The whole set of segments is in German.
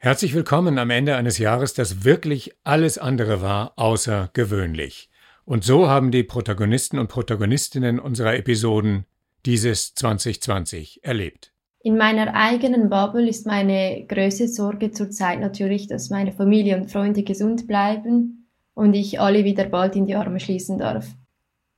Herzlich willkommen am Ende eines Jahres, das wirklich alles andere war außergewöhnlich. Und so haben die Protagonisten und Protagonistinnen unserer Episoden dieses 2020 erlebt. In meiner eigenen Bubble ist meine größte Sorge zurzeit natürlich, dass meine Familie und Freunde gesund bleiben und ich alle wieder bald in die Arme schließen darf.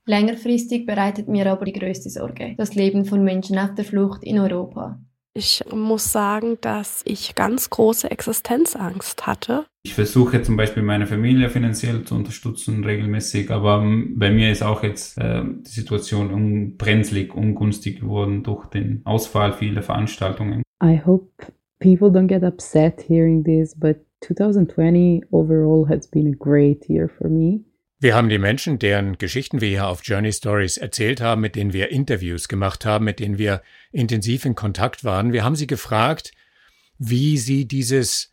Längerfristig bereitet mir aber die größte Sorge das Leben von Menschen auf der Flucht in Europa. Ich muss sagen, dass ich ganz große Existenzangst hatte. Ich versuche zum Beispiel meine Familie finanziell zu unterstützen regelmäßig, aber bei mir ist auch jetzt äh, die Situation unbrenzlig, ungünstig geworden durch den Ausfall vieler Veranstaltungen. I hope people don't get upset hearing this, but 2020 overall has been a great year for me. Wir haben die Menschen, deren Geschichten wir hier auf Journey Stories erzählt haben, mit denen wir Interviews gemacht haben, mit denen wir intensiv in Kontakt waren, wir haben sie gefragt, wie sie dieses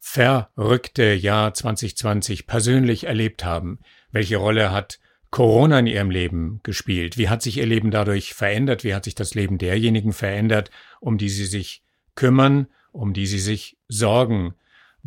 verrückte Jahr 2020 persönlich erlebt haben. Welche Rolle hat Corona in ihrem Leben gespielt? Wie hat sich ihr Leben dadurch verändert? Wie hat sich das Leben derjenigen verändert, um die sie sich kümmern, um die sie sich sorgen?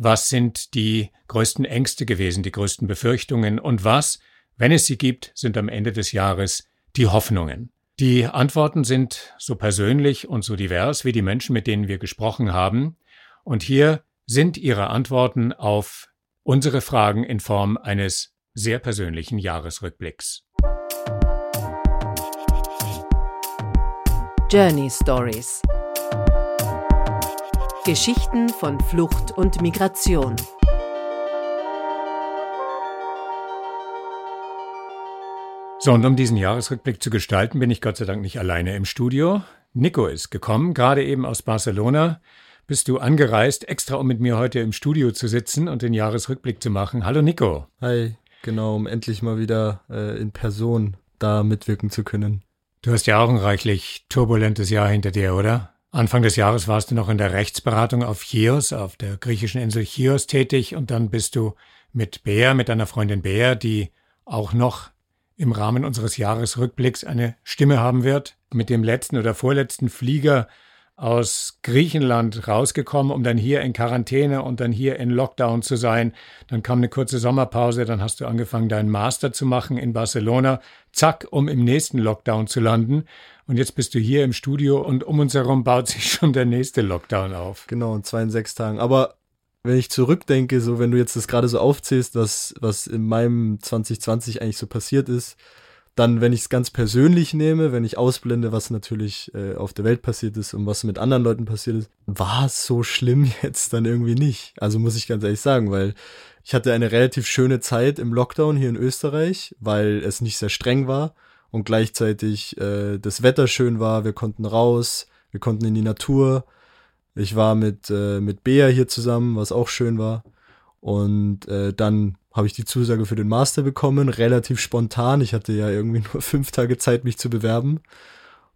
Was sind die größten Ängste gewesen, die größten Befürchtungen und was, wenn es sie gibt, sind am Ende des Jahres die Hoffnungen? Die Antworten sind so persönlich und so divers wie die Menschen, mit denen wir gesprochen haben. Und hier sind ihre Antworten auf unsere Fragen in Form eines sehr persönlichen Jahresrückblicks. Journey Stories Geschichten von Flucht und Migration. So, und um diesen Jahresrückblick zu gestalten, bin ich Gott sei Dank nicht alleine im Studio. Nico ist gekommen, gerade eben aus Barcelona. Bist du angereist, extra um mit mir heute im Studio zu sitzen und den Jahresrückblick zu machen. Hallo Nico. Hi, genau, um endlich mal wieder äh, in Person da mitwirken zu können. Du hast ja auch ein reichlich turbulentes Jahr hinter dir, oder? Anfang des Jahres warst du noch in der Rechtsberatung auf Chios, auf der griechischen Insel Chios tätig und dann bist du mit Bea, mit deiner Freundin Bea, die auch noch im Rahmen unseres Jahresrückblicks eine Stimme haben wird, mit dem letzten oder vorletzten Flieger aus Griechenland rausgekommen, um dann hier in Quarantäne und dann hier in Lockdown zu sein. Dann kam eine kurze Sommerpause, dann hast du angefangen, deinen Master zu machen in Barcelona. Zack, um im nächsten Lockdown zu landen. Und jetzt bist du hier im Studio und um uns herum baut sich schon der nächste Lockdown auf. Genau, in zwei in sechs Tagen. Aber wenn ich zurückdenke, so wenn du jetzt das gerade so aufzählst, was, was in meinem 2020 eigentlich so passiert ist, dann, wenn ich es ganz persönlich nehme, wenn ich ausblende, was natürlich äh, auf der Welt passiert ist und was mit anderen Leuten passiert ist, war es so schlimm jetzt dann irgendwie nicht. Also muss ich ganz ehrlich sagen, weil ich hatte eine relativ schöne Zeit im Lockdown hier in Österreich, weil es nicht sehr streng war und gleichzeitig äh, das Wetter schön war, wir konnten raus, wir konnten in die Natur. Ich war mit, äh, mit Bea hier zusammen, was auch schön war. Und äh, dann habe ich die Zusage für den Master bekommen, relativ spontan. Ich hatte ja irgendwie nur fünf Tage Zeit, mich zu bewerben.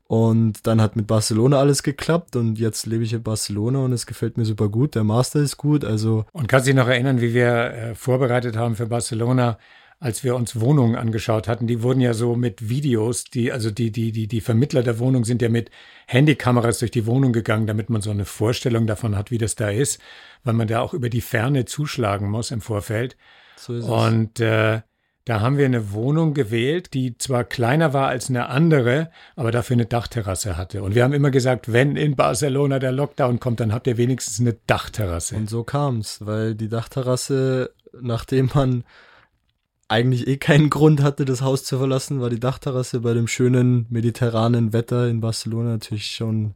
Und dann hat mit Barcelona alles geklappt und jetzt lebe ich in Barcelona und es gefällt mir super gut. Der Master ist gut, also. Und kannst du dich noch erinnern, wie wir äh, vorbereitet haben für Barcelona? Als wir uns Wohnungen angeschaut hatten, die wurden ja so mit Videos, die, also die, die, die, die Vermittler der Wohnung sind ja mit Handykameras durch die Wohnung gegangen, damit man so eine Vorstellung davon hat, wie das da ist, weil man da auch über die Ferne zuschlagen muss im Vorfeld. So ist es. Und äh, da haben wir eine Wohnung gewählt, die zwar kleiner war als eine andere, aber dafür eine Dachterrasse hatte. Und wir haben immer gesagt, wenn in Barcelona der Lockdown kommt, dann habt ihr wenigstens eine Dachterrasse. Und so kam's, weil die Dachterrasse, nachdem man eigentlich eh keinen Grund hatte, das Haus zu verlassen, war die Dachterrasse bei dem schönen mediterranen Wetter in Barcelona natürlich schon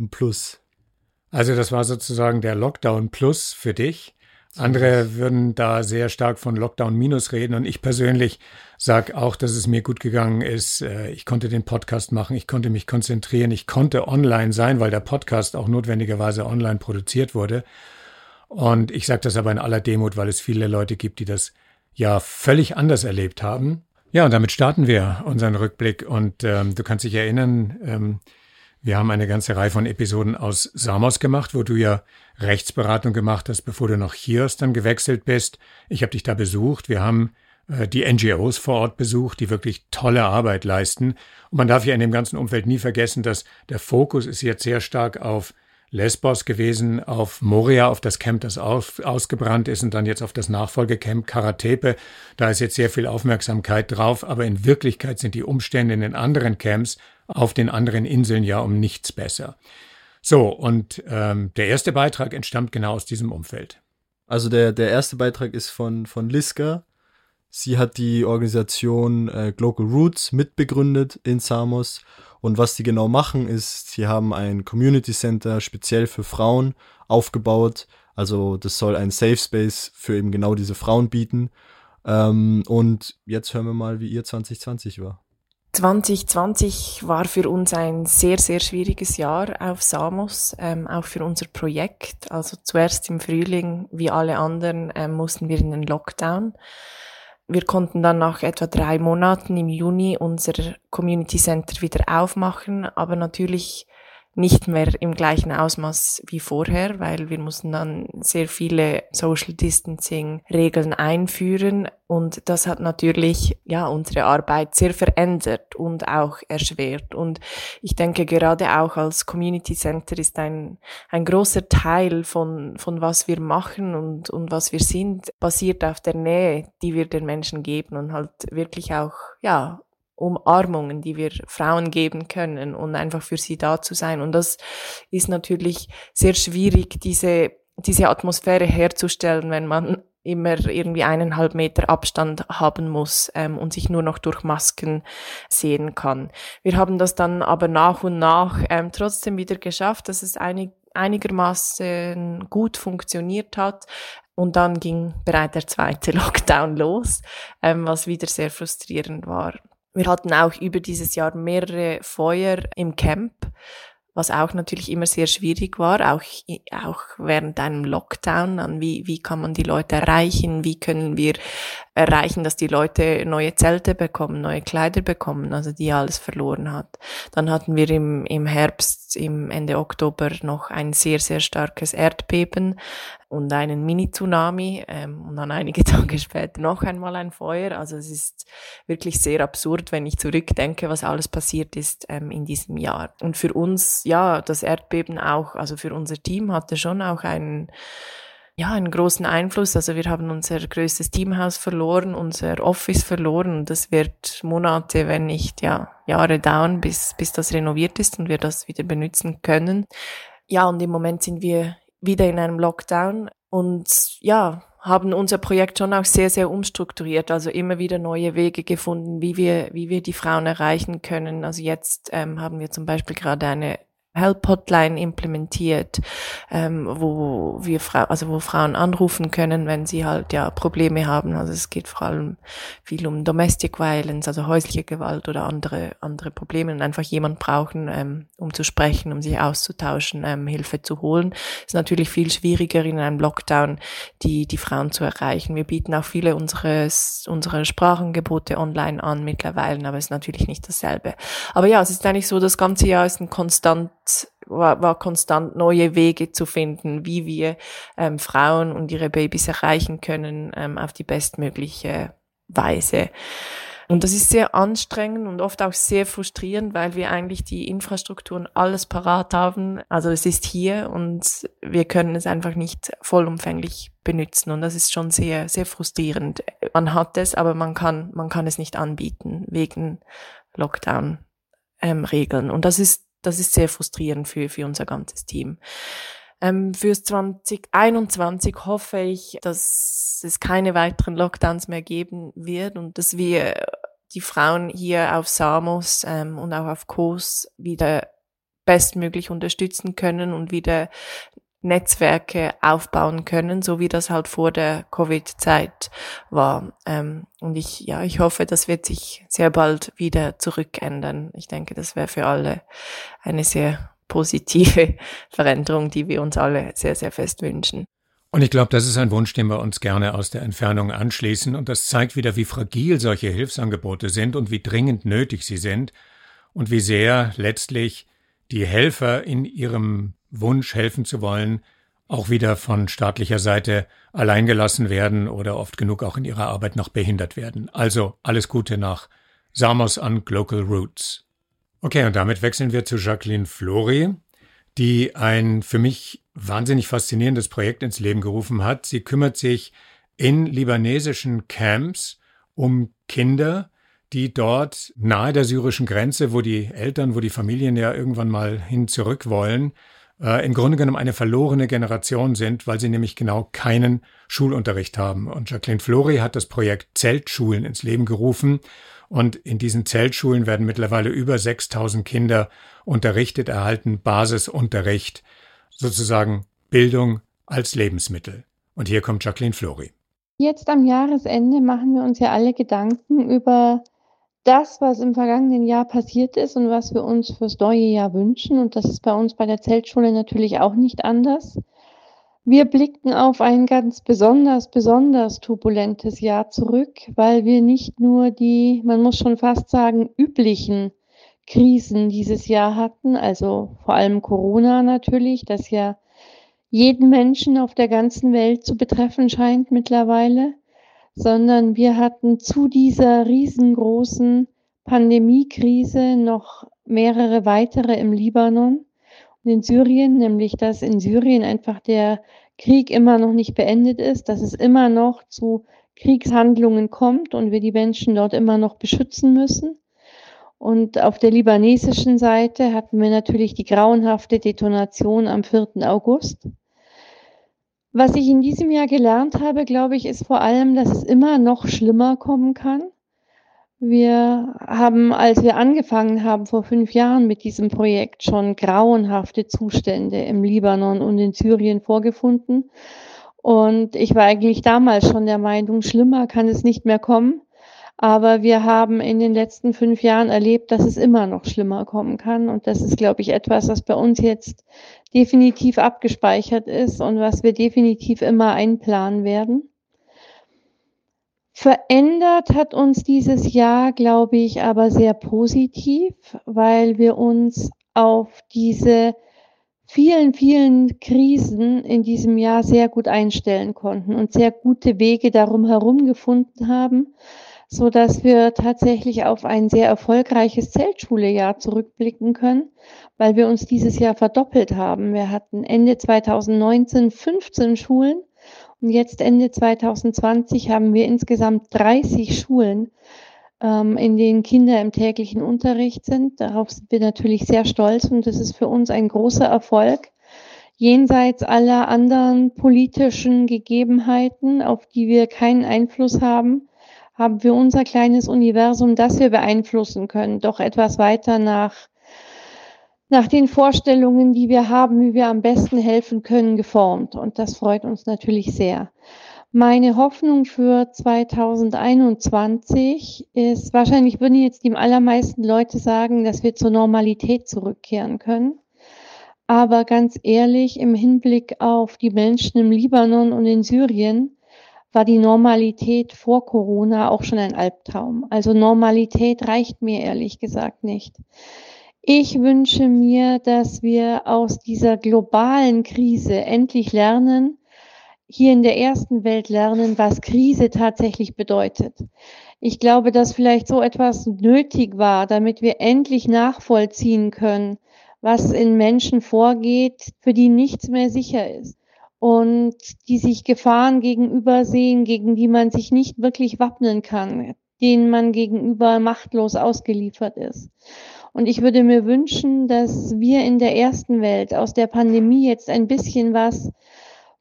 ein Plus. Also das war sozusagen der Lockdown Plus für dich. Andere würden da sehr stark von Lockdown Minus reden und ich persönlich sage auch, dass es mir gut gegangen ist. Äh, ich konnte den Podcast machen, ich konnte mich konzentrieren, ich konnte online sein, weil der Podcast auch notwendigerweise online produziert wurde. Und ich sage das aber in aller Demut, weil es viele Leute gibt, die das ja völlig anders erlebt haben. Ja, und damit starten wir unseren Rückblick. Und ähm, du kannst dich erinnern, ähm, wir haben eine ganze Reihe von Episoden aus Samos gemacht, wo du ja Rechtsberatung gemacht hast, bevor du nach Chios dann gewechselt bist. Ich habe dich da besucht. Wir haben äh, die NGOs vor Ort besucht, die wirklich tolle Arbeit leisten. Und man darf ja in dem ganzen Umfeld nie vergessen, dass der Fokus ist jetzt sehr stark auf Lesbos gewesen, auf Moria, auf das Camp, das aus, ausgebrannt ist und dann jetzt auf das Nachfolgecamp Karatepe. Da ist jetzt sehr viel Aufmerksamkeit drauf, aber in Wirklichkeit sind die Umstände in den anderen Camps auf den anderen Inseln ja um nichts besser. So, und ähm, der erste Beitrag entstammt genau aus diesem Umfeld. Also der, der erste Beitrag ist von, von Liska. Sie hat die Organisation äh, Global Roots mitbegründet in Samos. Und was die genau machen, ist, sie haben ein Community Center speziell für Frauen aufgebaut. Also das soll ein Safe Space für eben genau diese Frauen bieten. Ähm, und jetzt hören wir mal, wie ihr 2020 war. 2020 war für uns ein sehr, sehr schwieriges Jahr auf Samos, ähm, auch für unser Projekt. Also zuerst im Frühling, wie alle anderen, ähm, mussten wir in den Lockdown. Wir konnten dann nach etwa drei Monaten im Juni unser Community Center wieder aufmachen, aber natürlich nicht mehr im gleichen Ausmaß wie vorher, weil wir mussten dann sehr viele Social Distancing Regeln einführen. Und das hat natürlich ja unsere Arbeit sehr verändert und auch erschwert. Und ich denke gerade auch als Community Center ist ein ein großer Teil von von was wir machen und und was wir sind basiert auf der Nähe, die wir den Menschen geben und halt wirklich auch ja Umarmungen, die wir Frauen geben können und einfach für sie da zu sein. Und das ist natürlich sehr schwierig, diese, diese Atmosphäre herzustellen, wenn man immer irgendwie eineinhalb Meter Abstand haben muss ähm, und sich nur noch durch Masken sehen kann. Wir haben das dann aber nach und nach ähm, trotzdem wieder geschafft, dass es einig, einigermaßen gut funktioniert hat. Und dann ging bereits der zweite Lockdown los, ähm, was wieder sehr frustrierend war. Wir hatten auch über dieses Jahr mehrere Feuer im Camp, was auch natürlich immer sehr schwierig war, auch, auch während einem Lockdown, wie, wie kann man die Leute erreichen, wie können wir erreichen, dass die Leute neue Zelte bekommen, neue Kleider bekommen, also die alles verloren hat. Dann hatten wir im, im Herbst, im Ende Oktober noch ein sehr, sehr starkes Erdbeben und einen Mini-Tsunami ähm, und dann einige Tage später noch einmal ein Feuer. Also es ist wirklich sehr absurd, wenn ich zurückdenke, was alles passiert ist ähm, in diesem Jahr. Und für uns, ja, das Erdbeben auch, also für unser Team hatte schon auch einen ja, einen großen Einfluss. Also wir haben unser größtes Teamhaus verloren, unser Office verloren. Das wird Monate, wenn nicht ja, Jahre dauern, bis, bis das renoviert ist und wir das wieder benutzen können. Ja, und im Moment sind wir wieder in einem Lockdown und ja, haben unser Projekt schon auch sehr, sehr umstrukturiert, also immer wieder neue Wege gefunden, wie wir, wie wir die Frauen erreichen können. Also jetzt ähm, haben wir zum Beispiel gerade eine Help Hotline implementiert, ähm, wo wir Fra also wo Frauen anrufen können, wenn sie halt ja Probleme haben. Also es geht vor allem viel um Domestic Violence, also häusliche Gewalt oder andere andere Probleme und einfach jemand brauchen, ähm, um zu sprechen, um sich auszutauschen, ähm, Hilfe zu holen. Ist natürlich viel schwieriger in einem Lockdown die die Frauen zu erreichen. Wir bieten auch viele unseres unsere Sprachangebote online an mittlerweile, aber es ist natürlich nicht dasselbe. Aber ja, es ist eigentlich so, das ganze Jahr ist ein konstant war, war konstant neue Wege zu finden, wie wir ähm, Frauen und ihre Babys erreichen können ähm, auf die bestmögliche Weise. Und das ist sehr anstrengend und oft auch sehr frustrierend, weil wir eigentlich die Infrastrukturen alles parat haben. Also es ist hier und wir können es einfach nicht vollumfänglich benutzen. Und das ist schon sehr, sehr frustrierend. Man hat es, aber man kann, man kann es nicht anbieten wegen Lockdown-Regeln. Ähm, und das ist das ist sehr frustrierend für, für unser ganzes Team. Ähm, fürs 2021 hoffe ich, dass es keine weiteren Lockdowns mehr geben wird und dass wir die Frauen hier auf Samos ähm, und auch auf Kos wieder bestmöglich unterstützen können und wieder Netzwerke aufbauen können, so wie das halt vor der Covid-Zeit war. Ähm, und ich, ja, ich hoffe, das wird sich sehr bald wieder zurückändern. Ich denke, das wäre für alle eine sehr positive Veränderung, die wir uns alle sehr, sehr fest wünschen. Und ich glaube, das ist ein Wunsch, den wir uns gerne aus der Entfernung anschließen. Und das zeigt wieder, wie fragil solche Hilfsangebote sind und wie dringend nötig sie sind und wie sehr letztlich die Helfer in ihrem Wunsch, helfen zu wollen, auch wieder von staatlicher Seite alleingelassen werden oder oft genug auch in ihrer Arbeit noch behindert werden. Also alles Gute nach Samos an Global Roots. Okay, und damit wechseln wir zu Jacqueline Flori. die ein für mich wahnsinnig faszinierendes Projekt ins Leben gerufen hat. Sie kümmert sich in libanesischen Camps um Kinder, die dort nahe der syrischen Grenze, wo die Eltern, wo die Familien ja irgendwann mal hin zurück wollen, äh, im Grunde genommen eine verlorene Generation sind, weil sie nämlich genau keinen Schulunterricht haben. Und Jacqueline Flori hat das Projekt Zeltschulen ins Leben gerufen. Und in diesen Zeltschulen werden mittlerweile über 6000 Kinder unterrichtet, erhalten Basisunterricht, sozusagen Bildung als Lebensmittel. Und hier kommt Jacqueline Flori. Jetzt am Jahresende machen wir uns ja alle Gedanken über das, was im vergangenen Jahr passiert ist und was wir uns fürs neue Jahr wünschen. Und das ist bei uns bei der Zeltschule natürlich auch nicht anders. Wir blicken auf ein ganz besonders, besonders turbulentes Jahr zurück, weil wir nicht nur die, man muss schon fast sagen, üblichen Krisen dieses Jahr hatten, also vor allem Corona natürlich, das ja jeden Menschen auf der ganzen Welt zu betreffen scheint mittlerweile sondern wir hatten zu dieser riesengroßen Pandemiekrise noch mehrere weitere im Libanon und in Syrien, nämlich dass in Syrien einfach der Krieg immer noch nicht beendet ist, dass es immer noch zu Kriegshandlungen kommt und wir die Menschen dort immer noch beschützen müssen. Und auf der libanesischen Seite hatten wir natürlich die grauenhafte Detonation am 4. August. Was ich in diesem Jahr gelernt habe, glaube ich, ist vor allem, dass es immer noch schlimmer kommen kann. Wir haben, als wir angefangen haben vor fünf Jahren mit diesem Projekt, schon grauenhafte Zustände im Libanon und in Syrien vorgefunden. Und ich war eigentlich damals schon der Meinung, schlimmer kann es nicht mehr kommen. Aber wir haben in den letzten fünf Jahren erlebt, dass es immer noch schlimmer kommen kann. Und das ist, glaube ich, etwas, was bei uns jetzt definitiv abgespeichert ist und was wir definitiv immer einplanen werden. Verändert hat uns dieses Jahr, glaube ich, aber sehr positiv, weil wir uns auf diese vielen, vielen Krisen in diesem Jahr sehr gut einstellen konnten und sehr gute Wege darum herum gefunden haben, so dass wir tatsächlich auf ein sehr erfolgreiches Zeltschulejahr zurückblicken können, weil wir uns dieses Jahr verdoppelt haben. Wir hatten Ende 2019 15 Schulen und jetzt Ende 2020 haben wir insgesamt 30 Schulen, ähm, in denen Kinder im täglichen Unterricht sind. Darauf sind wir natürlich sehr stolz und das ist für uns ein großer Erfolg jenseits aller anderen politischen Gegebenheiten, auf die wir keinen Einfluss haben, haben wir unser kleines Universum, das wir beeinflussen können, doch etwas weiter nach, nach den Vorstellungen, die wir haben, wie wir am besten helfen können, geformt. Und das freut uns natürlich sehr. Meine Hoffnung für 2021 ist, wahrscheinlich würden jetzt die allermeisten Leute sagen, dass wir zur Normalität zurückkehren können. Aber ganz ehrlich, im Hinblick auf die Menschen im Libanon und in Syrien, war die Normalität vor Corona auch schon ein Albtraum. Also Normalität reicht mir ehrlich gesagt nicht. Ich wünsche mir, dass wir aus dieser globalen Krise endlich lernen, hier in der ersten Welt lernen, was Krise tatsächlich bedeutet. Ich glaube, dass vielleicht so etwas nötig war, damit wir endlich nachvollziehen können, was in Menschen vorgeht, für die nichts mehr sicher ist und die sich Gefahren gegenüber sehen, gegen die man sich nicht wirklich wappnen kann, denen man gegenüber machtlos ausgeliefert ist. Und ich würde mir wünschen, dass wir in der ersten Welt aus der Pandemie jetzt ein bisschen was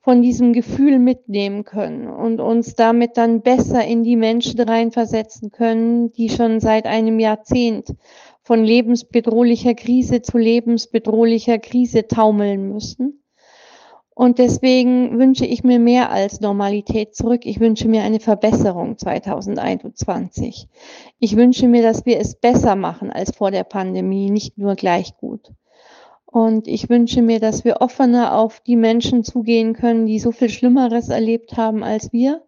von diesem Gefühl mitnehmen können und uns damit dann besser in die Menschen reinversetzen können, die schon seit einem Jahrzehnt von lebensbedrohlicher Krise zu lebensbedrohlicher Krise taumeln müssen und deswegen wünsche ich mir mehr als Normalität zurück. Ich wünsche mir eine Verbesserung 2021. Ich wünsche mir, dass wir es besser machen als vor der Pandemie, nicht nur gleich gut. Und ich wünsche mir, dass wir offener auf die Menschen zugehen können, die so viel Schlimmeres erlebt haben als wir.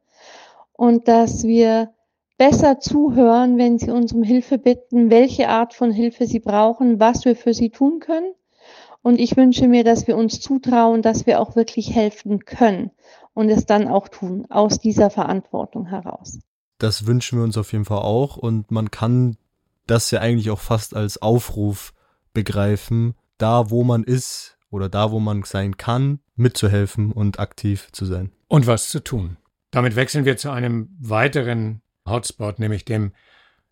Und dass wir besser zuhören, wenn sie uns um Hilfe bitten, welche Art von Hilfe sie brauchen, was wir für sie tun können und ich wünsche mir, dass wir uns zutrauen, dass wir auch wirklich helfen können und es dann auch tun, aus dieser Verantwortung heraus. Das wünschen wir uns auf jeden Fall auch. Und man kann das ja eigentlich auch fast als Aufruf begreifen, da wo man ist oder da, wo man sein kann, mitzuhelfen und aktiv zu sein. Und was zu tun. Damit wechseln wir zu einem weiteren Hotspot, nämlich dem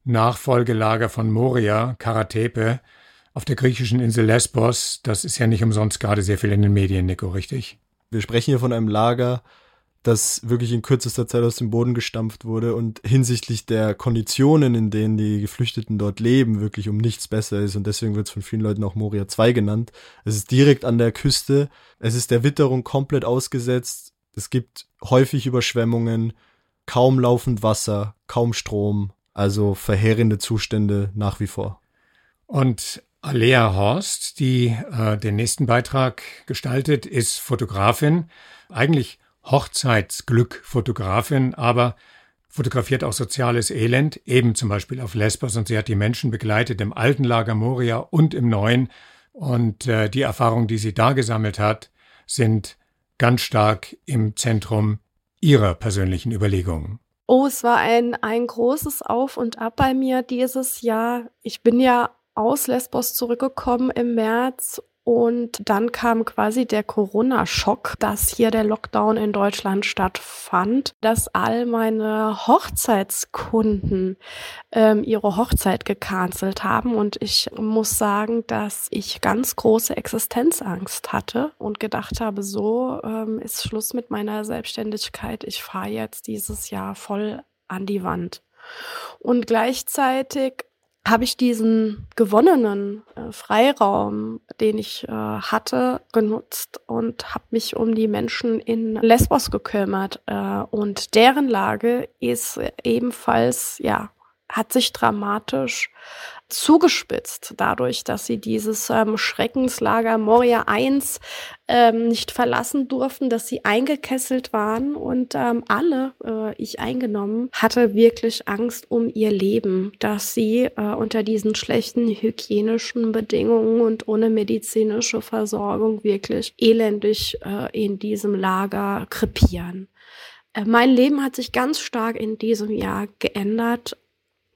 Nachfolgelager von Moria, Karatepe, auf der griechischen Insel Lesbos. Das ist ja nicht umsonst gerade sehr viel in den Medien, Nico, richtig? Wir sprechen hier von einem Lager, das wirklich in kürzester Zeit aus dem Boden gestampft wurde und hinsichtlich der Konditionen, in denen die Geflüchteten dort leben, wirklich um nichts besser ist. Und deswegen wird es von vielen Leuten auch Moria 2 genannt. Es ist direkt an der Küste. Es ist der Witterung komplett ausgesetzt. Es gibt häufig Überschwemmungen, kaum laufend Wasser, kaum Strom. Also verheerende Zustände nach wie vor. Und Alea Horst, die äh, den nächsten Beitrag gestaltet, ist Fotografin. Eigentlich Hochzeitsglück-Fotografin, aber fotografiert auch soziales Elend, eben zum Beispiel auf Lesbos und sie hat die Menschen begleitet im alten Lager Moria und im neuen und äh, die Erfahrungen, die sie da gesammelt hat, sind ganz stark im Zentrum ihrer persönlichen Überlegungen. Oh, es war ein, ein großes Auf und Ab bei mir dieses Jahr. Ich bin ja aus Lesbos zurückgekommen im März und dann kam quasi der Corona-Schock, dass hier der Lockdown in Deutschland stattfand, dass all meine Hochzeitskunden ähm, ihre Hochzeit gecancelt haben. Und ich muss sagen, dass ich ganz große Existenzangst hatte und gedacht habe, so ähm, ist Schluss mit meiner Selbstständigkeit. Ich fahre jetzt dieses Jahr voll an die Wand. Und gleichzeitig habe ich diesen gewonnenen äh, Freiraum, den ich äh, hatte, genutzt und habe mich um die Menschen in Lesbos gekümmert. Äh, und deren Lage ist ebenfalls, ja, hat sich dramatisch zugespitzt, dadurch, dass sie dieses ähm, Schreckenslager Moria I ähm, nicht verlassen durften, dass sie eingekesselt waren und ähm, alle, äh, ich eingenommen, hatte wirklich Angst um ihr Leben, dass sie äh, unter diesen schlechten hygienischen Bedingungen und ohne medizinische Versorgung wirklich elendig äh, in diesem Lager krepieren. Äh, mein Leben hat sich ganz stark in diesem Jahr geändert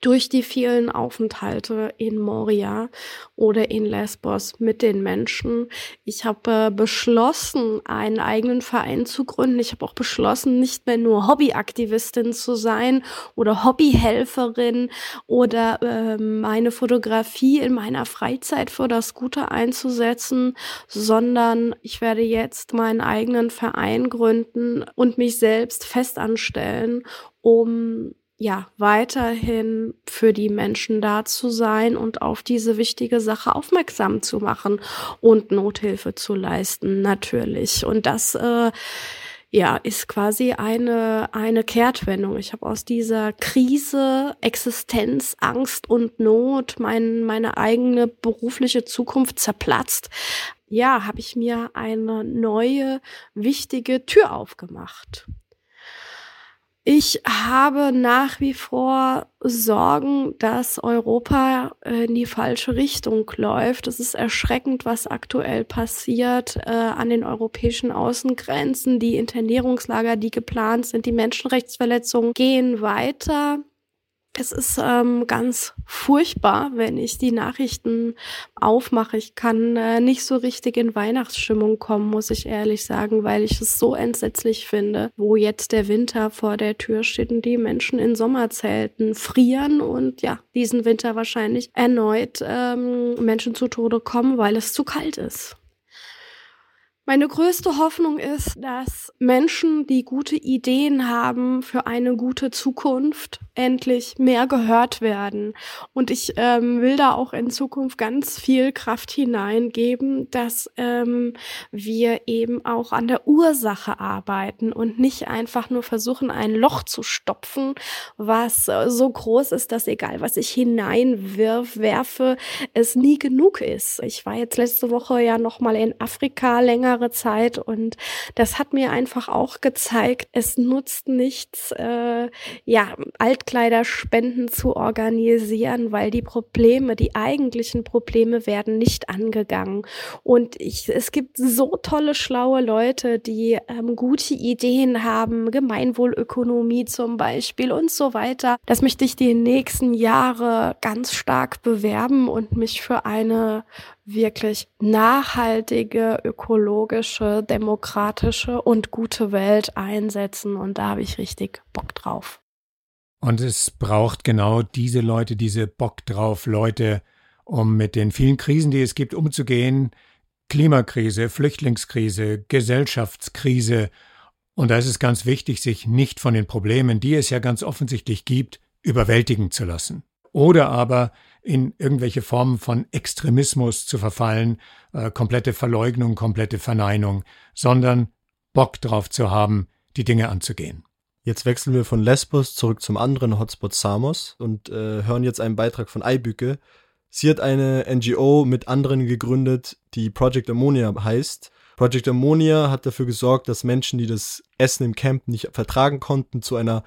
durch die vielen Aufenthalte in Moria oder in Lesbos mit den Menschen. Ich habe äh, beschlossen, einen eigenen Verein zu gründen. Ich habe auch beschlossen, nicht mehr nur Hobbyaktivistin zu sein oder Hobbyhelferin oder äh, meine Fotografie in meiner Freizeit für das Gute einzusetzen, sondern ich werde jetzt meinen eigenen Verein gründen und mich selbst festanstellen, um ja, weiterhin für die Menschen da zu sein und auf diese wichtige Sache aufmerksam zu machen und Nothilfe zu leisten, natürlich. Und das, äh, ja, ist quasi eine, eine Kehrtwendung. Ich habe aus dieser Krise, Existenz, Angst und Not mein, meine eigene berufliche Zukunft zerplatzt. Ja, habe ich mir eine neue, wichtige Tür aufgemacht. Ich habe nach wie vor Sorgen, dass Europa in die falsche Richtung läuft. Es ist erschreckend, was aktuell passiert äh, an den europäischen Außengrenzen. Die Internierungslager, die geplant sind, die Menschenrechtsverletzungen gehen weiter. Es ist ähm, ganz furchtbar, wenn ich die Nachrichten aufmache. Ich kann äh, nicht so richtig in Weihnachtsstimmung kommen, muss ich ehrlich sagen, weil ich es so entsetzlich finde, wo jetzt der Winter vor der Tür steht und die Menschen in Sommerzelten frieren und ja, diesen Winter wahrscheinlich erneut ähm, Menschen zu Tode kommen, weil es zu kalt ist. Meine größte Hoffnung ist, dass Menschen, die gute Ideen haben für eine gute Zukunft, endlich mehr gehört werden. Und ich ähm, will da auch in Zukunft ganz viel Kraft hineingeben, dass ähm, wir eben auch an der Ursache arbeiten und nicht einfach nur versuchen, ein Loch zu stopfen, was äh, so groß ist, dass egal, was ich hineinwerfe, es nie genug ist. Ich war jetzt letzte Woche ja noch mal in Afrika länger längere Zeit und das hat mir einfach auch gezeigt, es nutzt nichts, äh, ja, Altkleiderspenden zu organisieren, weil die Probleme, die eigentlichen Probleme werden nicht angegangen. Und ich, es gibt so tolle, schlaue Leute, die ähm, gute Ideen haben, Gemeinwohlökonomie zum Beispiel und so weiter. Das möchte ich die nächsten Jahre ganz stark bewerben und mich für eine wirklich nachhaltige, ökologische, demokratische und gute Welt einsetzen. Und da habe ich richtig Bock drauf. Und es braucht genau diese Leute, diese Bock drauf Leute, um mit den vielen Krisen, die es gibt, umzugehen. Klimakrise, Flüchtlingskrise, Gesellschaftskrise. Und da ist es ganz wichtig, sich nicht von den Problemen, die es ja ganz offensichtlich gibt, überwältigen zu lassen. Oder aber in irgendwelche Formen von Extremismus zu verfallen, äh, komplette Verleugnung, komplette Verneinung, sondern Bock drauf zu haben, die Dinge anzugehen. Jetzt wechseln wir von Lesbos zurück zum anderen Hotspot Samos und äh, hören jetzt einen Beitrag von Eibüke. Sie hat eine NGO mit anderen gegründet, die Project Ammonia heißt. Project Ammonia hat dafür gesorgt, dass Menschen, die das Essen im Camp nicht vertragen konnten, zu einer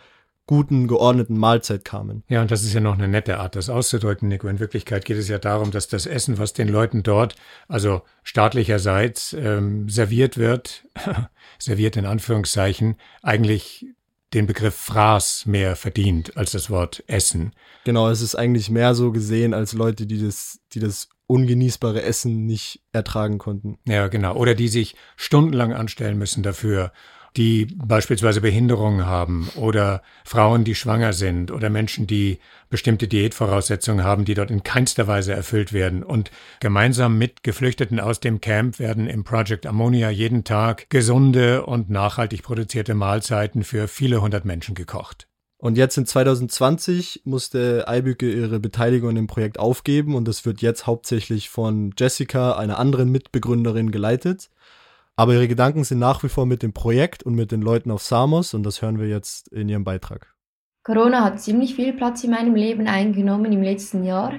guten, geordneten Mahlzeit kamen. Ja, und das ist ja noch eine nette Art, das auszudrücken, Nico. In Wirklichkeit geht es ja darum, dass das Essen, was den Leuten dort, also staatlicherseits, ähm, serviert wird, serviert in Anführungszeichen, eigentlich den Begriff Fraß mehr verdient als das Wort Essen. Genau, es ist eigentlich mehr so gesehen als Leute, die das, die das ungenießbare Essen nicht ertragen konnten. Ja, genau. Oder die sich stundenlang anstellen müssen dafür die beispielsweise Behinderungen haben oder Frauen, die schwanger sind oder Menschen, die bestimmte Diätvoraussetzungen haben, die dort in keinster Weise erfüllt werden. Und gemeinsam mit Geflüchteten aus dem Camp werden im Project Ammonia jeden Tag gesunde und nachhaltig produzierte Mahlzeiten für viele hundert Menschen gekocht. Und jetzt in 2020 musste Eibüke ihre Beteiligung in dem Projekt aufgeben und es wird jetzt hauptsächlich von Jessica, einer anderen Mitbegründerin, geleitet. Aber ihre Gedanken sind nach wie vor mit dem Projekt und mit den Leuten auf Samos und das hören wir jetzt in ihrem Beitrag. Corona hat ziemlich viel Platz in meinem Leben eingenommen im letzten Jahr.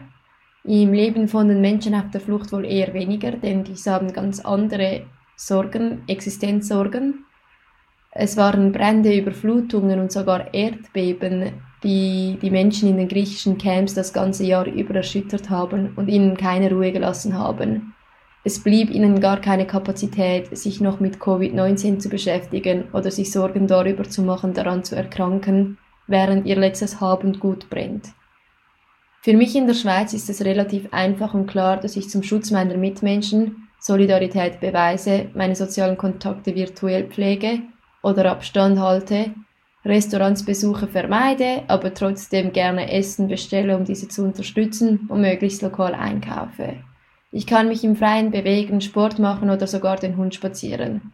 Im Leben von den Menschen auf der Flucht wohl eher weniger, denn diese haben ganz andere Sorgen, Existenzsorgen. Es waren Brände, Überflutungen und sogar Erdbeben, die die Menschen in den griechischen Camps das ganze Jahr über erschüttert haben und ihnen keine Ruhe gelassen haben. Es blieb ihnen gar keine Kapazität, sich noch mit Covid-19 zu beschäftigen oder sich Sorgen darüber zu machen, daran zu erkranken, während ihr letztes Hab und Gut brennt. Für mich in der Schweiz ist es relativ einfach und klar, dass ich zum Schutz meiner Mitmenschen Solidarität beweise, meine sozialen Kontakte virtuell pflege oder Abstand halte, Restaurantsbesuche vermeide, aber trotzdem gerne Essen bestelle, um diese zu unterstützen und möglichst lokal einkaufe. Ich kann mich im Freien bewegen, Sport machen oder sogar den Hund spazieren.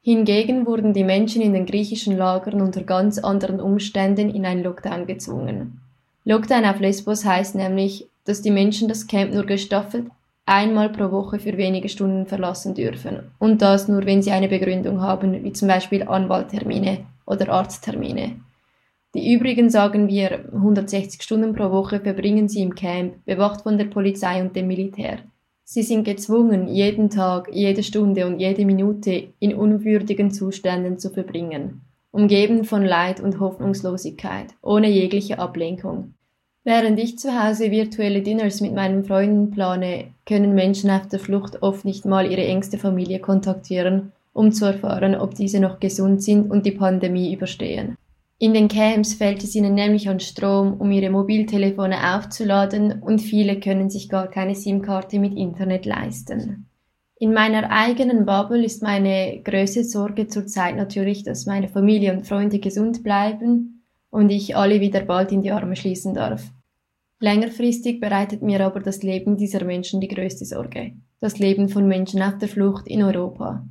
Hingegen wurden die Menschen in den griechischen Lagern unter ganz anderen Umständen in einen Lockdown gezwungen. Lockdown auf Lesbos heißt nämlich, dass die Menschen das Camp nur gestaffelt einmal pro Woche für wenige Stunden verlassen dürfen. Und das nur, wenn sie eine Begründung haben, wie zum Beispiel Anwalttermine oder Arzttermine. Die übrigen, sagen wir, 160 Stunden pro Woche verbringen sie im Camp, bewacht von der Polizei und dem Militär. Sie sind gezwungen, jeden Tag, jede Stunde und jede Minute in unwürdigen Zuständen zu verbringen, umgeben von Leid und Hoffnungslosigkeit, ohne jegliche Ablenkung. Während ich zu Hause virtuelle Dinners mit meinen Freunden plane, können Menschen auf der Flucht oft nicht mal ihre engste Familie kontaktieren, um zu erfahren, ob diese noch gesund sind und die Pandemie überstehen. In den Camps fällt es ihnen nämlich an Strom, um ihre Mobiltelefone aufzuladen und viele können sich gar keine SIM-Karte mit Internet leisten. In meiner eigenen Bubble ist meine größte Sorge zurzeit natürlich, dass meine Familie und Freunde gesund bleiben und ich alle wieder bald in die Arme schließen darf. Längerfristig bereitet mir aber das Leben dieser Menschen die größte Sorge. Das Leben von Menschen auf der Flucht in Europa.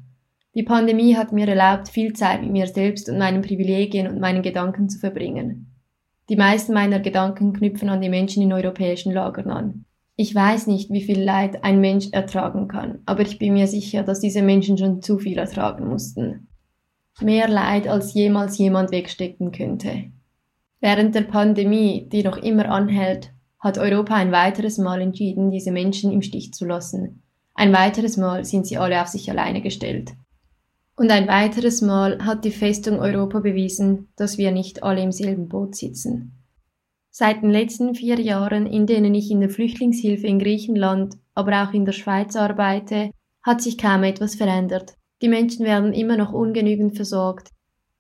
Die Pandemie hat mir erlaubt, viel Zeit mit mir selbst und meinen Privilegien und meinen Gedanken zu verbringen. Die meisten meiner Gedanken knüpfen an die Menschen in europäischen Lagern an. Ich weiß nicht, wie viel Leid ein Mensch ertragen kann, aber ich bin mir sicher, dass diese Menschen schon zu viel ertragen mussten. Mehr Leid, als jemals jemand wegstecken könnte. Während der Pandemie, die noch immer anhält, hat Europa ein weiteres Mal entschieden, diese Menschen im Stich zu lassen. Ein weiteres Mal sind sie alle auf sich alleine gestellt. Und ein weiteres Mal hat die Festung Europa bewiesen, dass wir nicht alle im selben Boot sitzen. Seit den letzten vier Jahren, in denen ich in der Flüchtlingshilfe in Griechenland, aber auch in der Schweiz arbeite, hat sich kaum etwas verändert. Die Menschen werden immer noch ungenügend versorgt.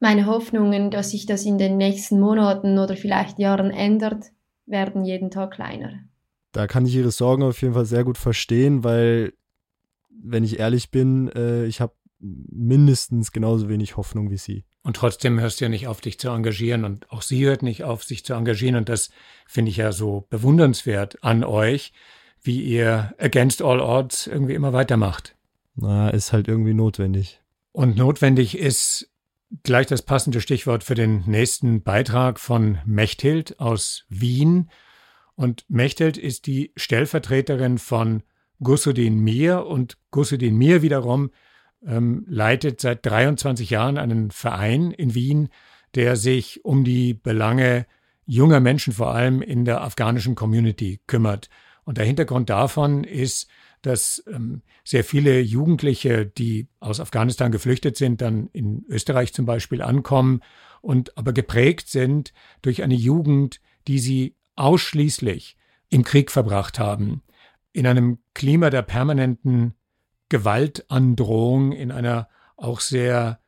Meine Hoffnungen, dass sich das in den nächsten Monaten oder vielleicht Jahren ändert, werden jeden Tag kleiner. Da kann ich Ihre Sorgen auf jeden Fall sehr gut verstehen, weil, wenn ich ehrlich bin, äh, ich habe mindestens genauso wenig Hoffnung wie Sie. Und trotzdem hörst du ja nicht auf, dich zu engagieren und auch sie hört nicht auf, sich zu engagieren und das finde ich ja so bewundernswert an euch, wie ihr against all odds irgendwie immer weitermacht. Na, ist halt irgendwie notwendig. Und notwendig ist gleich das passende Stichwort für den nächsten Beitrag von Mechthild aus Wien. Und Mechthild ist die Stellvertreterin von Gusudin Mir und Gusudin Mir wiederum ähm, leitet seit 23 Jahren einen Verein in Wien, der sich um die Belange junger Menschen vor allem in der afghanischen Community kümmert. Und der Hintergrund davon ist, dass ähm, sehr viele Jugendliche, die aus Afghanistan geflüchtet sind, dann in Österreich zum Beispiel ankommen und aber geprägt sind durch eine Jugend, die sie ausschließlich im Krieg verbracht haben, in einem Klima der permanenten Gewaltandrohung, in einer auch sehr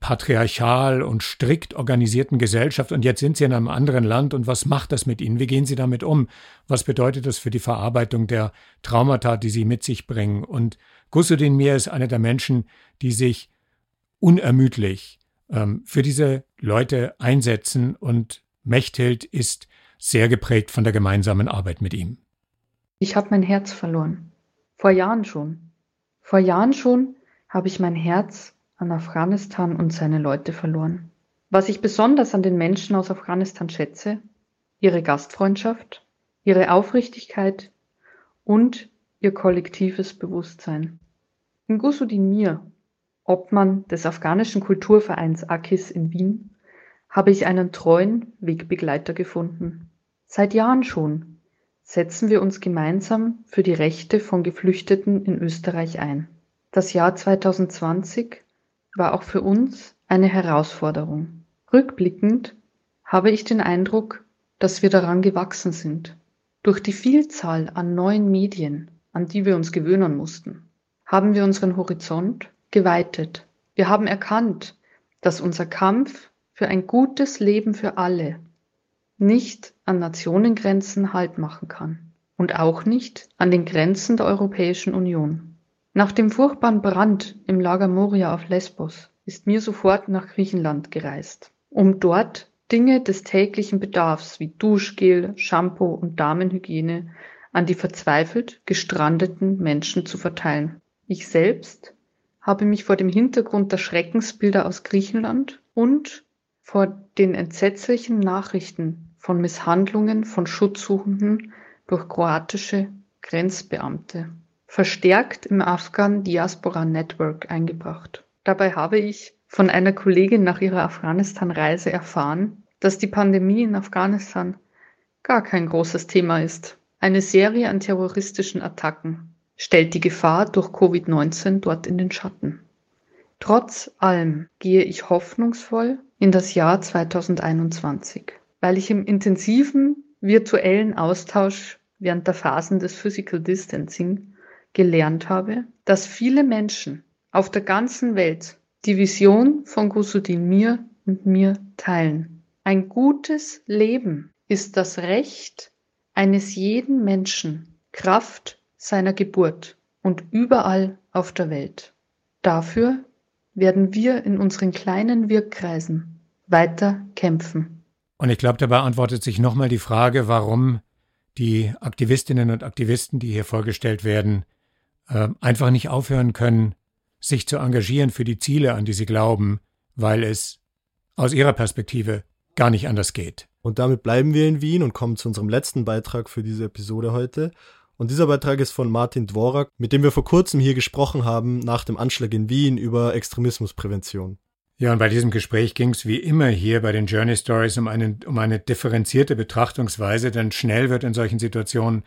patriarchal und strikt organisierten Gesellschaft und jetzt sind sie in einem anderen Land und was macht das mit ihnen? Wie gehen sie damit um? Was bedeutet das für die Verarbeitung der Traumata, die sie mit sich bringen? Und Gusudin Mir ist einer der Menschen, die sich unermüdlich ähm, für diese Leute einsetzen und Mechthild ist sehr geprägt von der gemeinsamen Arbeit mit ihm. Ich habe mein Herz verloren. Vor Jahren schon. Vor Jahren schon habe ich mein Herz an Afghanistan und seine Leute verloren. Was ich besonders an den Menschen aus Afghanistan schätze, ihre Gastfreundschaft, ihre Aufrichtigkeit und ihr kollektives Bewusstsein. In Gusudin Mir, Obmann des afghanischen Kulturvereins AKIS in Wien, habe ich einen treuen Wegbegleiter gefunden. Seit Jahren schon setzen wir uns gemeinsam für die Rechte von Geflüchteten in Österreich ein. Das Jahr 2020 war auch für uns eine Herausforderung. Rückblickend habe ich den Eindruck, dass wir daran gewachsen sind. Durch die Vielzahl an neuen Medien, an die wir uns gewöhnen mussten, haben wir unseren Horizont geweitet. Wir haben erkannt, dass unser Kampf für ein gutes Leben für alle nicht an Nationengrenzen Halt machen kann und auch nicht an den Grenzen der Europäischen Union. Nach dem furchtbaren Brand im Lager Moria auf Lesbos ist mir sofort nach Griechenland gereist, um dort Dinge des täglichen Bedarfs wie Duschgel, Shampoo und Damenhygiene an die verzweifelt gestrandeten Menschen zu verteilen. Ich selbst habe mich vor dem Hintergrund der Schreckensbilder aus Griechenland und vor den entsetzlichen Nachrichten von Misshandlungen von Schutzsuchenden durch kroatische Grenzbeamte verstärkt im Afghan Diaspora Network eingebracht. Dabei habe ich von einer Kollegin nach ihrer Afghanistan-Reise erfahren, dass die Pandemie in Afghanistan gar kein großes Thema ist. Eine Serie an terroristischen Attacken stellt die Gefahr durch Covid-19 dort in den Schatten. Trotz allem gehe ich hoffnungsvoll in das Jahr 2021, weil ich im intensiven virtuellen Austausch während der Phasen des Physical Distancing gelernt habe, dass viele Menschen auf der ganzen Welt die Vision von Gusudin mir und mir teilen. Ein gutes Leben ist das Recht eines jeden Menschen, Kraft seiner Geburt und überall auf der Welt. Dafür werden wir in unseren kleinen Wirkkreisen weiter kämpfen. Und ich glaube, da beantwortet sich nochmal die Frage, warum die Aktivistinnen und Aktivisten, die hier vorgestellt werden, äh, einfach nicht aufhören können, sich zu engagieren für die Ziele, an die sie glauben, weil es aus ihrer Perspektive gar nicht anders geht. Und damit bleiben wir in Wien und kommen zu unserem letzten Beitrag für diese Episode heute. Und dieser Beitrag ist von Martin Dvorak, mit dem wir vor kurzem hier gesprochen haben, nach dem Anschlag in Wien über Extremismusprävention. Ja, und bei diesem Gespräch ging es wie immer hier bei den Journey Stories um eine, um eine differenzierte Betrachtungsweise, denn schnell wird in solchen Situationen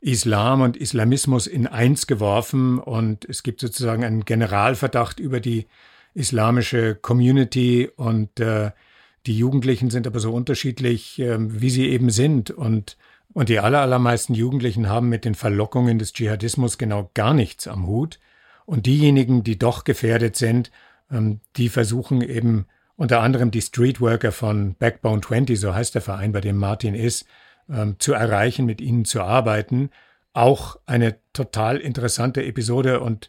Islam und Islamismus in eins geworfen und es gibt sozusagen einen Generalverdacht über die islamische Community und äh, die Jugendlichen sind aber so unterschiedlich, äh, wie sie eben sind und und die allermeisten Jugendlichen haben mit den Verlockungen des Dschihadismus genau gar nichts am Hut. Und diejenigen, die doch gefährdet sind, ähm, die versuchen eben unter anderem die Streetworker von Backbone 20, so heißt der Verein, bei dem Martin ist, ähm, zu erreichen, mit ihnen zu arbeiten. Auch eine total interessante Episode und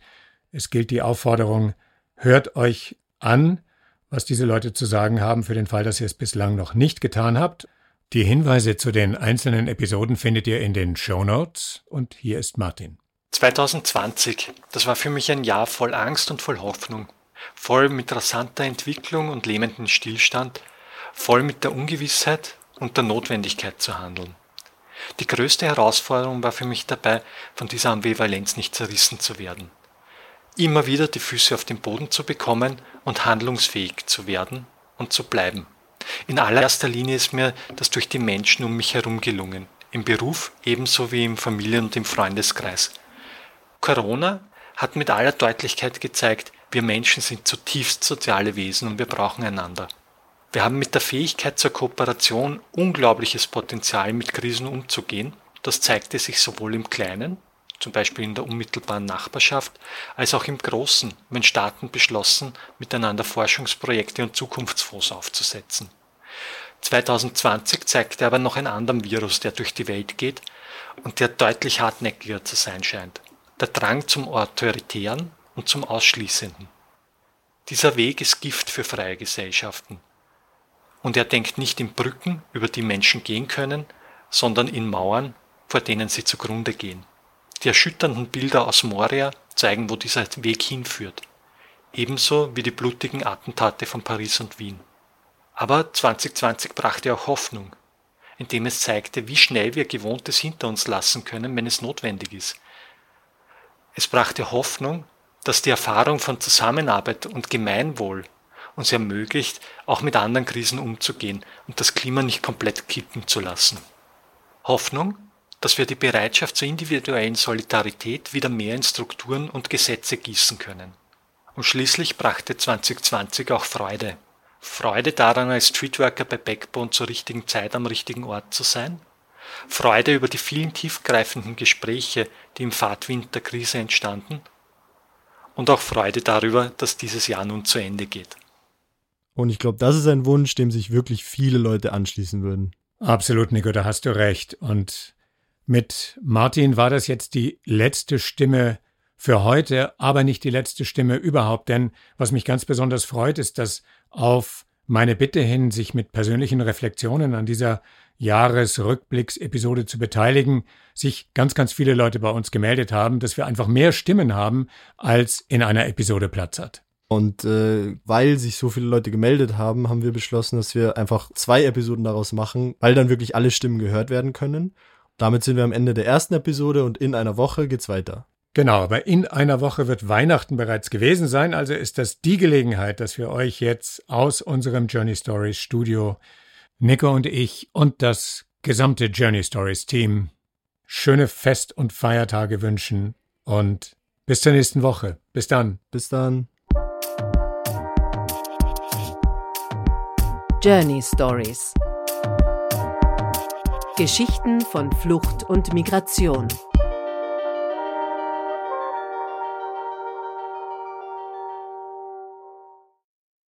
es gilt die Aufforderung, hört euch an, was diese Leute zu sagen haben, für den Fall, dass ihr es bislang noch nicht getan habt. Die Hinweise zu den einzelnen Episoden findet ihr in den Show Notes und hier ist Martin. 2020, das war für mich ein Jahr voll Angst und voll Hoffnung, voll mit rasanter Entwicklung und lähmendem Stillstand, voll mit der Ungewissheit und der Notwendigkeit zu handeln. Die größte Herausforderung war für mich dabei, von dieser Ambivalenz nicht zerrissen zu werden. Immer wieder die Füße auf den Boden zu bekommen und handlungsfähig zu werden und zu bleiben. In allererster Linie ist mir das durch die Menschen um mich herum gelungen, im Beruf ebenso wie im Familien- und im Freundeskreis. Corona hat mit aller Deutlichkeit gezeigt, wir Menschen sind zutiefst soziale Wesen und wir brauchen einander. Wir haben mit der Fähigkeit zur Kooperation unglaubliches Potenzial, mit Krisen umzugehen. Das zeigte sich sowohl im Kleinen, zum Beispiel in der unmittelbaren Nachbarschaft, als auch im Großen, wenn Staaten beschlossen, miteinander Forschungsprojekte und Zukunftsfonds aufzusetzen. 2020 zeigte aber noch einen anderen Virus, der durch die Welt geht und der deutlich hartnäckiger zu sein scheint. Der Drang zum Autoritären und zum Ausschließenden. Dieser Weg ist Gift für freie Gesellschaften. Und er denkt nicht in Brücken, über die Menschen gehen können, sondern in Mauern, vor denen sie zugrunde gehen. Die erschütternden Bilder aus Moria zeigen, wo dieser Weg hinführt. Ebenso wie die blutigen Attentate von Paris und Wien. Aber 2020 brachte auch Hoffnung, indem es zeigte, wie schnell wir Gewohntes hinter uns lassen können, wenn es notwendig ist. Es brachte Hoffnung, dass die Erfahrung von Zusammenarbeit und Gemeinwohl uns ermöglicht, auch mit anderen Krisen umzugehen und das Klima nicht komplett kippen zu lassen. Hoffnung, dass wir die Bereitschaft zur individuellen Solidarität wieder mehr in Strukturen und Gesetze gießen können. Und schließlich brachte 2020 auch Freude. Freude daran, als Streetworker bei Backbone zur richtigen Zeit am richtigen Ort zu sein. Freude über die vielen tiefgreifenden Gespräche, die im Fahrtwind der Krise entstanden. Und auch Freude darüber, dass dieses Jahr nun zu Ende geht. Und ich glaube, das ist ein Wunsch, dem sich wirklich viele Leute anschließen würden. Absolut, Nico, da hast du recht. Und mit Martin war das jetzt die letzte Stimme für heute, aber nicht die letzte Stimme überhaupt. Denn was mich ganz besonders freut, ist, dass auf meine Bitte hin, sich mit persönlichen Reflexionen an dieser Jahresrückblicksepisode zu beteiligen, sich ganz, ganz viele Leute bei uns gemeldet haben, dass wir einfach mehr Stimmen haben, als in einer Episode Platz hat. Und äh, weil sich so viele Leute gemeldet haben, haben wir beschlossen, dass wir einfach zwei Episoden daraus machen, weil dann wirklich alle Stimmen gehört werden können. Damit sind wir am Ende der ersten Episode und in einer Woche geht's weiter. Genau, aber in einer Woche wird Weihnachten bereits gewesen sein, also ist das die Gelegenheit, dass wir euch jetzt aus unserem Journey Stories Studio, Nico und ich und das gesamte Journey Stories Team schöne Fest- und Feiertage wünschen und bis zur nächsten Woche. Bis dann. Bis dann. Journey Stories Geschichten von Flucht und Migration